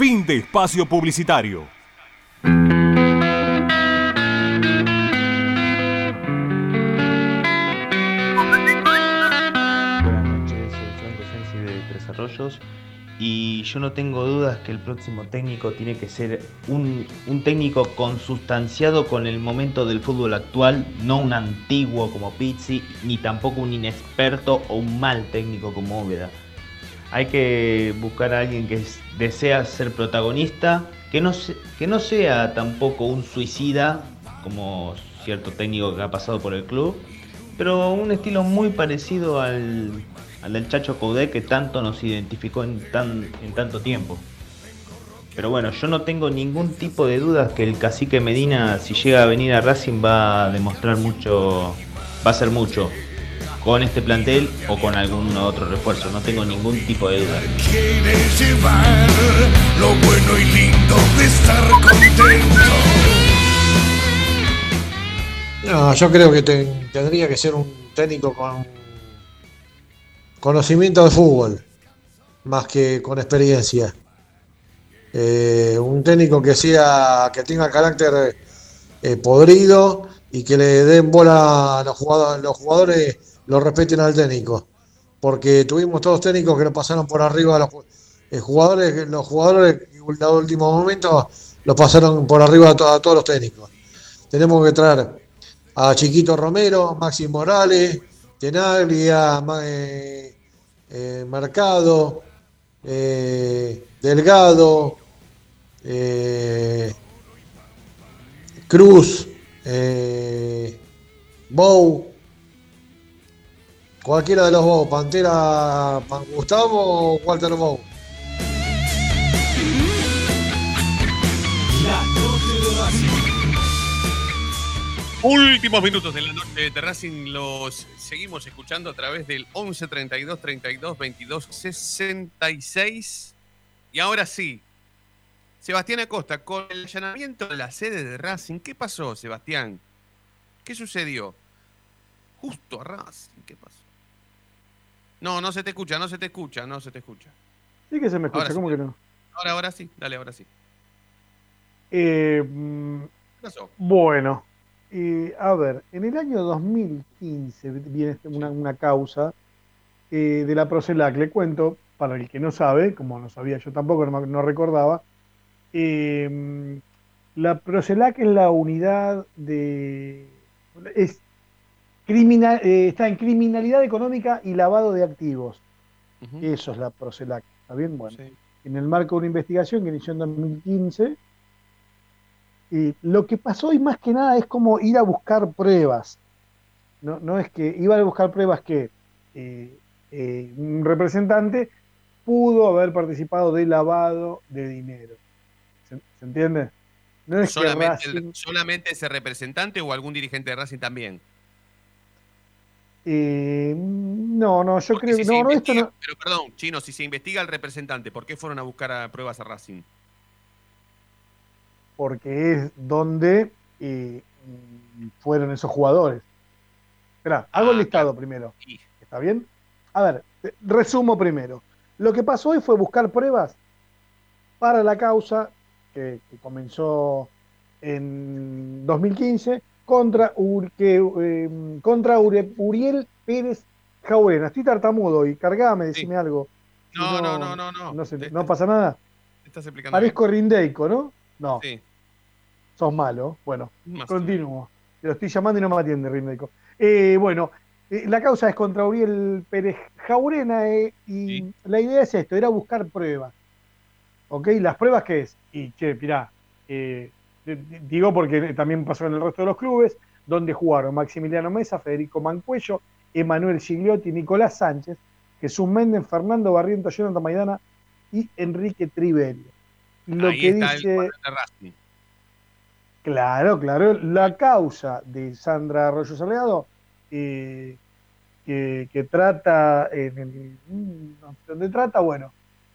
Fin de espacio publicitario. Buenas noches, soy Franco Sensi de Tres Arroyos y yo no tengo dudas que el próximo técnico tiene que ser un, técnico consustanciado con el momento del fútbol actual, no un antiguo como Pizzi, ni tampoco un inexperto o un mal técnico como Úbeda. Hay que buscar a alguien que es- desea ser protagonista, que no, que no sea tampoco un suicida, como cierto técnico que ha pasado por el club, pero un estilo muy parecido al, al del Chacho Coudet que tanto nos identificó en, tan, en tanto tiempo. Pero bueno, yo no tengo ningún tipo de dudas que el cacique Medina, si llega a venir a Racing, va a demostrar mucho, va a hacer mucho con este plantel o con algún otro refuerzo. No tengo ningún tipo de duda. quiere llevar lo bueno y lindo de estar contento. No, yo creo que te- tendría que ser un técnico con conocimiento de fútbol, más que con experiencia. Eh, un técnico que sea, que tenga carácter eh, podrido y que le den bola a los jugadores, los jugadores lo respeten al técnico. Porque tuvimos todos técnicos que lo pasaron por arriba a los eh, jugadores, los jugadores en el último momento los pasaron por arriba a, to- a todos los técnicos. Tenemos que traer a Chiquito Romero, Maxi Morales, Tenaglia, eh, eh, Mercado, eh, Delgado, eh, Cruz, Bou, cualquiera de los Bou, Pantera, Pan Gustavo o Walter Racing. Últimos minutos de la noche de Racing los seguimos escuchando a través del 11 32 32 22 66. Y ahora sí, Sebastián Acosta, con el allanamiento de la sede de Racing, ¿qué pasó, Sebastián? ¿Qué sucedió? Justo a Racing, ¿qué pasó? No, no se te escucha, no se te escucha, no se te escucha. Sí que se me escucha, Ahora sí. ¿cómo que no? Ahora, ahora sí, dale, ahora sí. Eh, ¿Qué pasó? Bueno, eh, a ver, en el año 2015 viene este- una, una causa eh, de la Procelac. Le cuento, para el que no sabe, como no sabía yo tampoco, no, no recordaba, eh, la Procelac es la unidad de... Es criminal, eh, está en criminalidad económica y lavado de activos. Eso es la Procelac. ¿Está bien? Bueno, en el marco de una investigación que inició en 2015, Y lo que pasó hoy más que nada es como ir a buscar pruebas. No, no es que iba a buscar pruebas que eh, eh, un representante pudo haber participado de lavado de dinero. ¿Se, se entiende? No es que solamente, el- Racing- solamente ese representante o algún dirigente de Racing también. Eh, no, no, yo creo Si que se no, no, esto investiga- no. Pero perdón, Chino, si se investiga al representante, ¿por qué fueron a buscar a pruebas a Racing? porque es donde eh, fueron esos jugadores. Espera, hago el listado primero. ¿Está bien? A ver, resumo primero. Lo que pasó hoy fue buscar pruebas para la causa que, que comenzó en 2015 contra, Ur- que, eh, contra Ure- Uriel Pérez Jaurena. Estoy tartamudo y cargame, decime algo. No, no, no, no, no. No, se- no pasa nada. Estás explicando. Parezco Rindeico, ¿no? No. bien. Sí. Sos malo. Bueno, Más continúo. Te lo estoy llamando y no me atiende, Rindeico. Eh, bueno, eh, la causa es contra Uriel Pérez Jaurena eh, y la idea es esto, era buscar pruebas. ¿Ok? ¿Las pruebas qué es? Y, che, mirá, eh, digo porque también pasó en el resto de los clubes, donde jugaron Maximiliano Mesa, Federico Mancuello, Emanuel Gigliotti, Nicolás Sánchez, Jesús Méndez, Fernando Barriento, Jonathan Maidana y Enrique Triverio. Lo Ahí que está dice... de. Claro, claro. La causa de Sandra Arroyo Salgado, eh, que, que trata, en el- mm, dónde trata, bueno,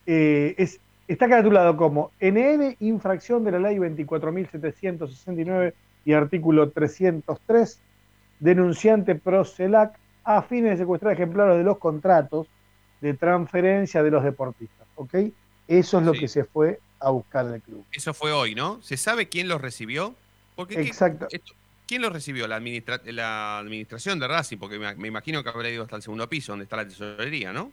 eh, es, está caratulado como NN, infracción de la ley 24.769 y artículo 303, denunciante pro CELAC a fines de secuestrar ejemplares de los contratos de transferencia de los deportistas. ¿Ok? Eso es lo Sí. que se fue a buscar del club. Eso fue hoy, ¿no? ¿Se sabe quién los recibió? Porque, ¿qué- Exacto. esto- ¿Quién los recibió? La, administra- la administración de Racing, porque me, me imagino que habrá ido hasta el segundo piso, donde está la tesorería, ¿no?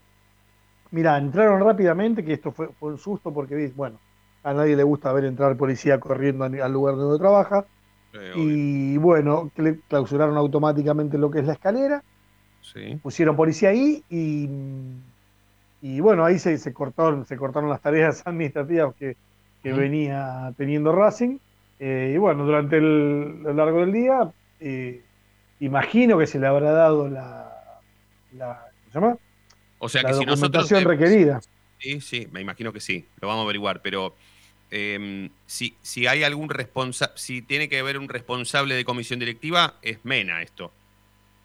Mira, entraron rápidamente, que esto fue, fue un susto porque, bueno, a nadie le gusta ver entrar policía corriendo al lugar donde trabaja. Eh, y bueno, clausuraron automáticamente lo que es la escalera, Sí. pusieron policía ahí y, y bueno, ahí se, se, cortaron, se cortaron las tareas [laughs] administrativas que, venía teniendo Racing. Eh, y bueno, durante el, lo largo del día, eh, imagino que se le habrá dado la, la ¿cómo se llama? O sea La que si nosotros. documentación requerida. Sí, sí, me imagino que sí, lo vamos a averiguar, pero em, si, si hay algún responsable, si tiene que haber un responsable de comisión directiva, es Mena esto.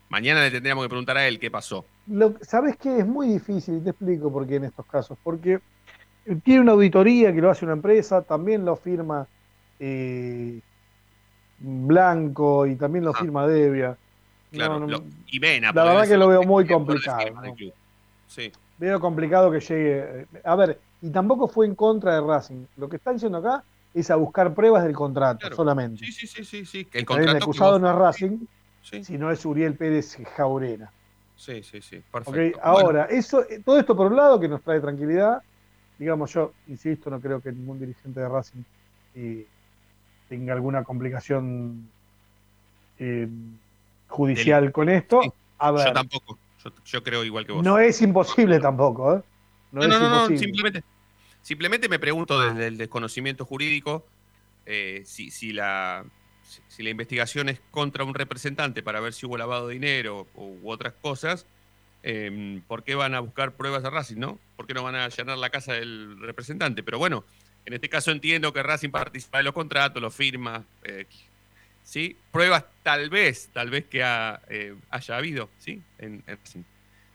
Mañana le tendríamos que preguntar a él qué pasó. Lo, ¿Sabes qué? Es muy difícil, y te explico por qué en estos casos. Porque tiene una auditoría que lo hace una empresa, también lo firma eh, Blanco y también lo firma Devia. Claro, No, no, lo- y Mena. la verdad que lo veo muy que complicado. Sí. Veo complicado que llegue. eh, A ver, y tampoco fue en contra de Racing. Lo que están diciendo acá es a buscar pruebas del contrato Claro. solamente. Sí, sí, sí, sí, sí. El Está contrato El acusado vos- no es Racing, Sí. sino es Uriel Pérez Jaurena. Sí, sí, sí. Perfecto. ahora, eso, eh, todo esto por un lado que nos trae tranquilidad. Digamos, yo insisto, no creo que ningún dirigente de Racing eh, tenga alguna complicación eh, judicial con esto. A ver, yo tampoco. Yo, yo creo igual que vos. no es imposible tampoco, ¿eh? No, No, no, no, simplemente, simplemente me pregunto desde el desconocimiento jurídico eh, si, si la, si, si la investigación es contra un representante para ver si hubo lavado de dinero u, u otras cosas, eh, ¿por qué van a buscar pruebas a Racing, no? ¿Por qué no van a allanar la casa del representante? Pero bueno, en este caso entiendo que Racing participa de los contratos, los firma, eh, ¿sí? Pruebas tal vez, tal vez que ha, eh, haya habido, ¿sí? En, en Racing.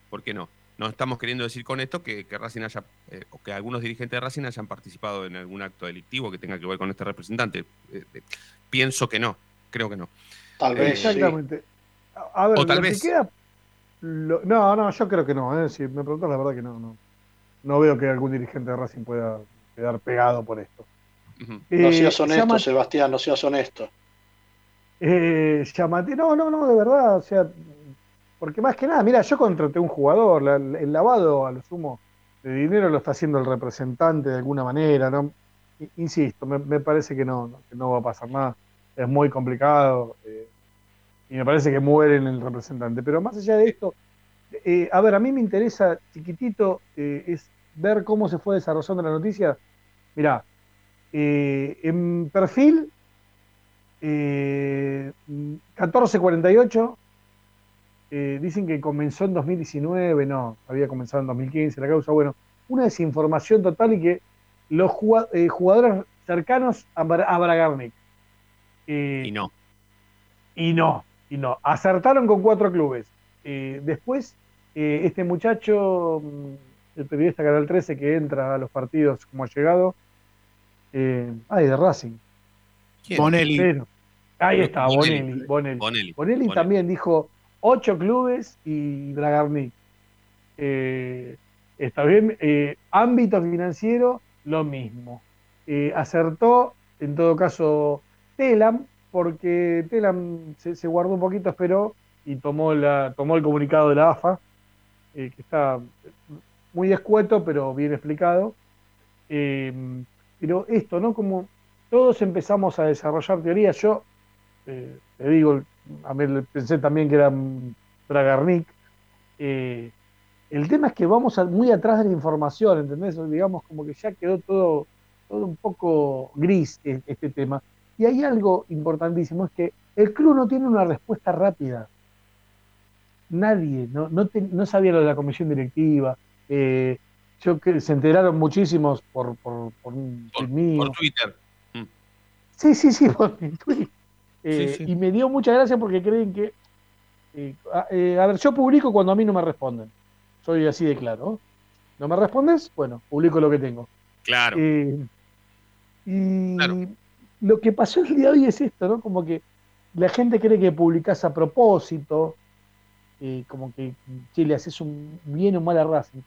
¿Por qué no? No estamos queriendo decir con esto que, que Racing haya, eh, o que algunos dirigentes de Racing hayan participado en algún acto delictivo que tenga que ver con este representante. Eh, eh, pienso que no, creo que no. Tal vez. Exactamente. A a ver, O tal lo vez. que queda. lo- no, no, yo creo que no. ¿eh? Si me preguntas, la verdad que no, no. No veo que algún dirigente de Racing pueda quedar pegado por esto. No Eh, seas honesto, llama- Sebastián, no seas honesto. Eh, no, no, no, de verdad, o sea, porque más que nada, mira, yo contraté un jugador, el lavado a lo sumo de dinero lo está haciendo el representante de alguna manera, ¿no? Insisto, me, parece que no, que no va a pasar nada, es muy complicado eh, y me parece que mueren el representante, pero más allá de esto, eh, a ver, a mí me interesa, chiquitito, eh, es ver cómo se fue desarrollando la noticia. Mirá, en perfil Eh, 1448. eh, dicen que comenzó en 2019, no, había comenzado en 2015 la causa. Bueno, una desinformación total y que los eh, jugadores cercanos a, Bra- a Bragarnik. eh, Y no. y no, y no. Acertaron con cuatro clubes. Eh, después, eh, este muchacho, mm, el periodista Canal 13 que entra a los partidos como ha llegado, eh, ay, de Racing. ¿Quién? Bonelli. Pero- ahí está, Bonelli. Bonelli. Bonelli. También dijo ocho clubes y Bragarnik. Eh, está bien. eh, ámbito financiero, lo mismo. Eh, acertó, en todo caso, Telam, porque Telam se, se guardó un poquito, esperó y tomó, la, tomó el comunicado de la AFA, eh, que está muy escueto, pero bien explicado. Eh, pero esto, ¿no? Como todos empezamos a desarrollar teorías, yo eh, te digo, a mí pensé también que era mm, Bragarnik. eh, el tema es que vamos a- muy atrás de la información, ¿entendés? Digamos como que ya quedó todo, todo un poco gris e- este tema. Y hay algo importantísimo, es que el club no tiene una respuesta rápida. Nadie, no, no, te- no sabía lo de la comisión directiva. eh, yo que se enteraron muchísimos por, por, por mío. Por Twitter. Sí, sí, sí, [laughs] por mi tweet. Eh, Sí, sí. Y me dio mucha gracia porque creen que. eh, a, eh, a ver, yo publico cuando a mí no me responden. Soy así de claro. ¿No me respondes? Bueno, publico lo que tengo. Claro. Eh, y lo que pasó el día de hoy es esto, ¿no? Como que la gente cree que publicás a propósito, eh, como que che, le haces un bien o mal a Racing.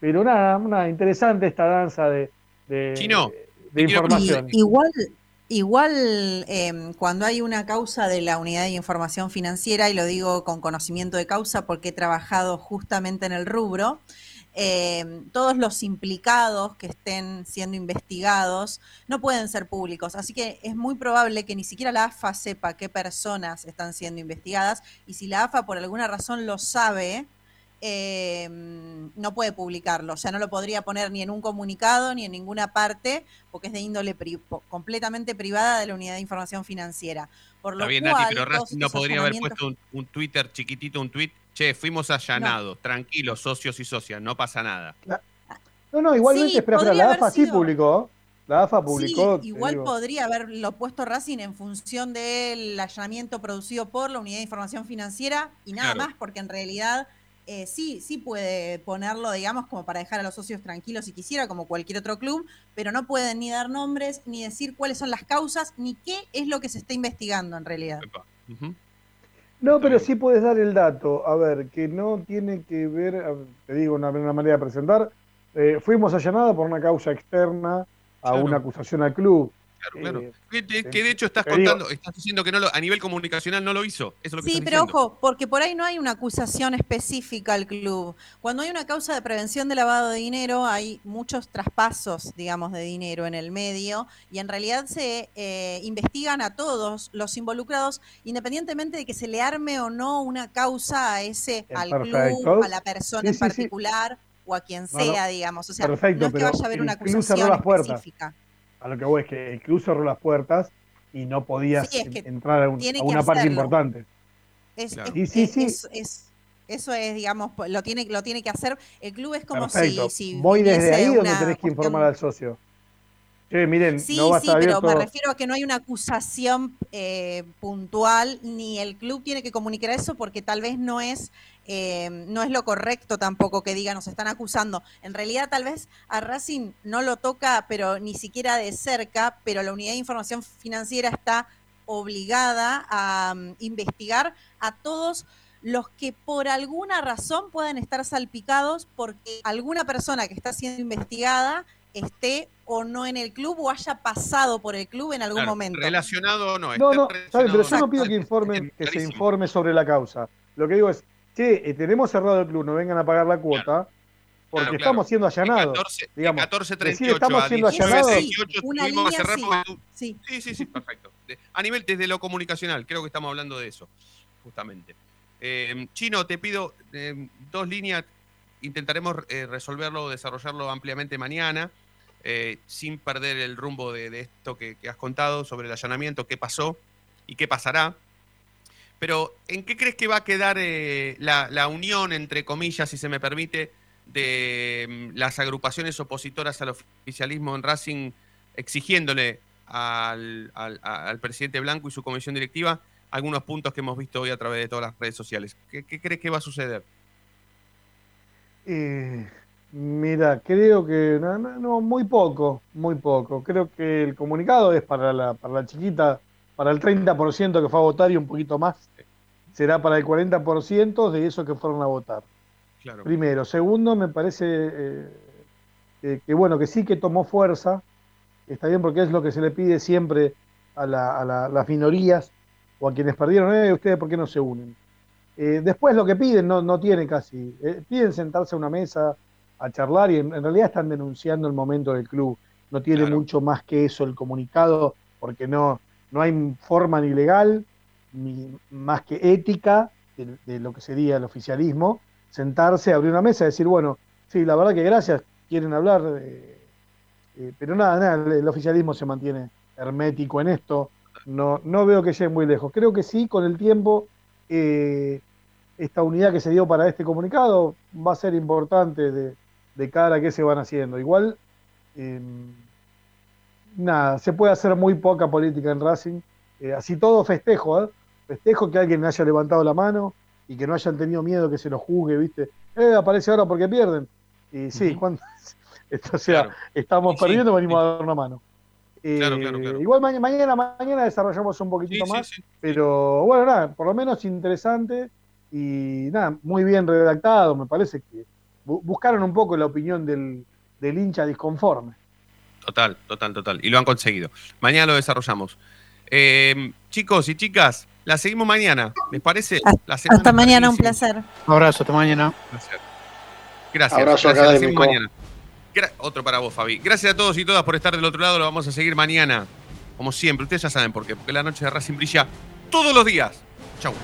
Pero nada, nada, interesante esta danza de, de, Chino, de información. Y- igual, igual em, cuando hay una causa de la unidad de información financiera, y lo digo con conocimiento de causa porque he trabajado justamente en el rubro, em, todos los implicados que estén siendo investigados no pueden ser públicos. Así que es muy probable que ni siquiera la AFA sepa qué personas están siendo investigadas y si la AFA por alguna razón lo sabe, eh, no puede publicarlo, o sea, no lo podría poner ni en un comunicado ni en ninguna parte, porque es de índole pri- completamente privada de la unidad de información financiera. Por lo Está bien, cual, Nati, pero Racing no podría haber puesto un, un Twitter chiquitito, un tweet. Che, fuimos allanados, tranquilos, socios y socias, no pasa nada. No, no, igualmente, Sí, espera, la AFA sí publicó. La AFA publicó. Sí, igual digo. podría haberlo puesto Racing en función del allanamiento producido por la unidad de información financiera y nada Claro. más, porque en realidad eh, sí, sí puede ponerlo, digamos, como para dejar a los socios tranquilos si quisiera, como cualquier otro club, pero no pueden ni dar nombres, ni decir cuáles son las causas, ni qué es lo que se está investigando en realidad. No, pero sí puedes dar el dato. A ver, que no tiene que ver, te digo una, una manera de presentar. eh, fuimos allanados por una causa externa a una acusación al club. Claro, claro. Eh, Que, de- que de hecho estás digo- contando, estás diciendo que no lo, a nivel comunicacional no lo hizo. Eso es lo que Sí, estás pero diciendo. ojo, porque por ahí no hay una acusación específica al club. Cuando hay una causa de prevención de lavado de dinero, hay muchos traspasos, digamos, de dinero en el medio y en realidad se eh, investigan a todos los involucrados, independientemente de que se le arme o no una causa a ese, al perfecto. club, a la persona Sí, en sí, sí. particular o a quien No, no. sea, digamos. O sea, Perfecto, no es que vaya a haber una acusación las puertas. específica. A lo que voy es que el club cerró las puertas y no podías Sí, es que en- entrar a, un- una parte importante. Es, Claro. es- Sí, sí, es- sí. es- es- eso es, digamos, po- lo tiene, lo tiene que hacer. El club es como Perfecto. si, si voy desde ahí donde tenés que cuestión- informar al socio. Miren, Sí, no sí, pero abierto. me refiero a que no hay una acusación eh, puntual, ni el club tiene que comunicar eso porque tal vez no es, eh, no es lo correcto tampoco que diga nos están acusando. En realidad tal vez a Racing no lo toca, pero ni siquiera de cerca, pero la unidad de información financiera está obligada a mm, investigar a todos los que por alguna razón puedan estar salpicados porque alguna persona que está siendo investigada esté o no en el club o haya pasado por el club en algún Claro, momento. Relacionado o no. No, esté no, ¿sabe? pero yo no pido que informen, que se informe sobre la causa. Lo que digo es, che, eh, tenemos cerrado el club, no vengan a pagar la cuota, porque Claro, estamos claro. siendo De allanados. 14, de digamos. 14.38 Decir, estamos a siendo allanados. 19.38 Una cerrar sí. porque Sí. Sí, sí, sí, perfecto. De- a nivel desde lo comunicacional, creo que estamos hablando de eso, justamente. Eh, Chino, te pido eh, dos líneas, intentaremos eh, resolverlo, desarrollarlo ampliamente mañana, eh, sin perder el rumbo de, de esto que, que has contado sobre el allanamiento, qué pasó. y qué pasará. Pero, ¿en qué crees que va a quedar eh, la, la unión, entre comillas, si se me permite, de mm, las agrupaciones opositoras al oficialismo en Racing exigiéndole al, al- presidente Blanco y su comisión directiva algunos puntos que hemos visto hoy a través de todas las redes sociales? ¿Qué, crees que va a suceder? Eh, mira, creo que no, no, no, muy poco, muy poco. Creo que el comunicado es para la, para la chiquita, para el 30% que fue a votar y un poquito más. Será para el 40% de esos que fueron a votar. Claro. Primero. Segundo, me parece eh, que, que, bueno, que sí que tomó fuerza. Está bien porque es lo que se le pide siempre a, la- a la- las minorías o a quienes perdieron. Eh, ¿Ustedes por qué no se unen? Eh, después lo que piden no, no tiene casi. eh, piden sentarse a una mesa a charlar y en, en realidad están denunciando el momento del club. No tiene mucho más que eso el comunicado porque no, no hay forma ni legal más que ética de, lo que sería el oficialismo. Sentarse, abrir una mesa decir, bueno, sí, la verdad que gracias, quieren hablar, eh, pero nada, nada, el, oficialismo se mantiene hermético en esto. No, no veo que llegue muy lejos. Creo que sí, con el tiempo eh, esta unidad que se dio para este comunicado va a ser importante de, cara a qué se van haciendo. Igual, eh, nada, se puede hacer muy poca política en Racing. Eh, así todo festejo. Festejo que alguien haya levantado la mano y que no hayan tenido miedo que se lo juzgue, ¿viste? Eh, aparece ahora porque pierden. Y sí, cuando, [laughs] o sea, estamos perdiendo, venimos a dar una mano. Eh, Claro, claro, claro. Igual mañana, mañana, mañana desarrollamos un poquitito más, pero bueno, nada, por lo menos interesante y nada, muy bien redactado, me parece que bu- buscaron un poco la opinión del, del hincha disconforme. Total, total, total. Y lo han conseguido. Mañana lo desarrollamos. Eh, chicos y chicas, la seguimos mañana. ¿Les parece? La Hasta mañana, un placer. Un abrazo, hasta mañana. Gracias. Abrazo gracias, la seguimos académico. mañana. Gra- Otro para vos, Fabi. Gracias a todos y todas por estar del otro lado. Lo vamos a seguir mañana. Como siempre, ustedes ya saben por qué. Porque la noche de Racing brilla todos los días. Chau.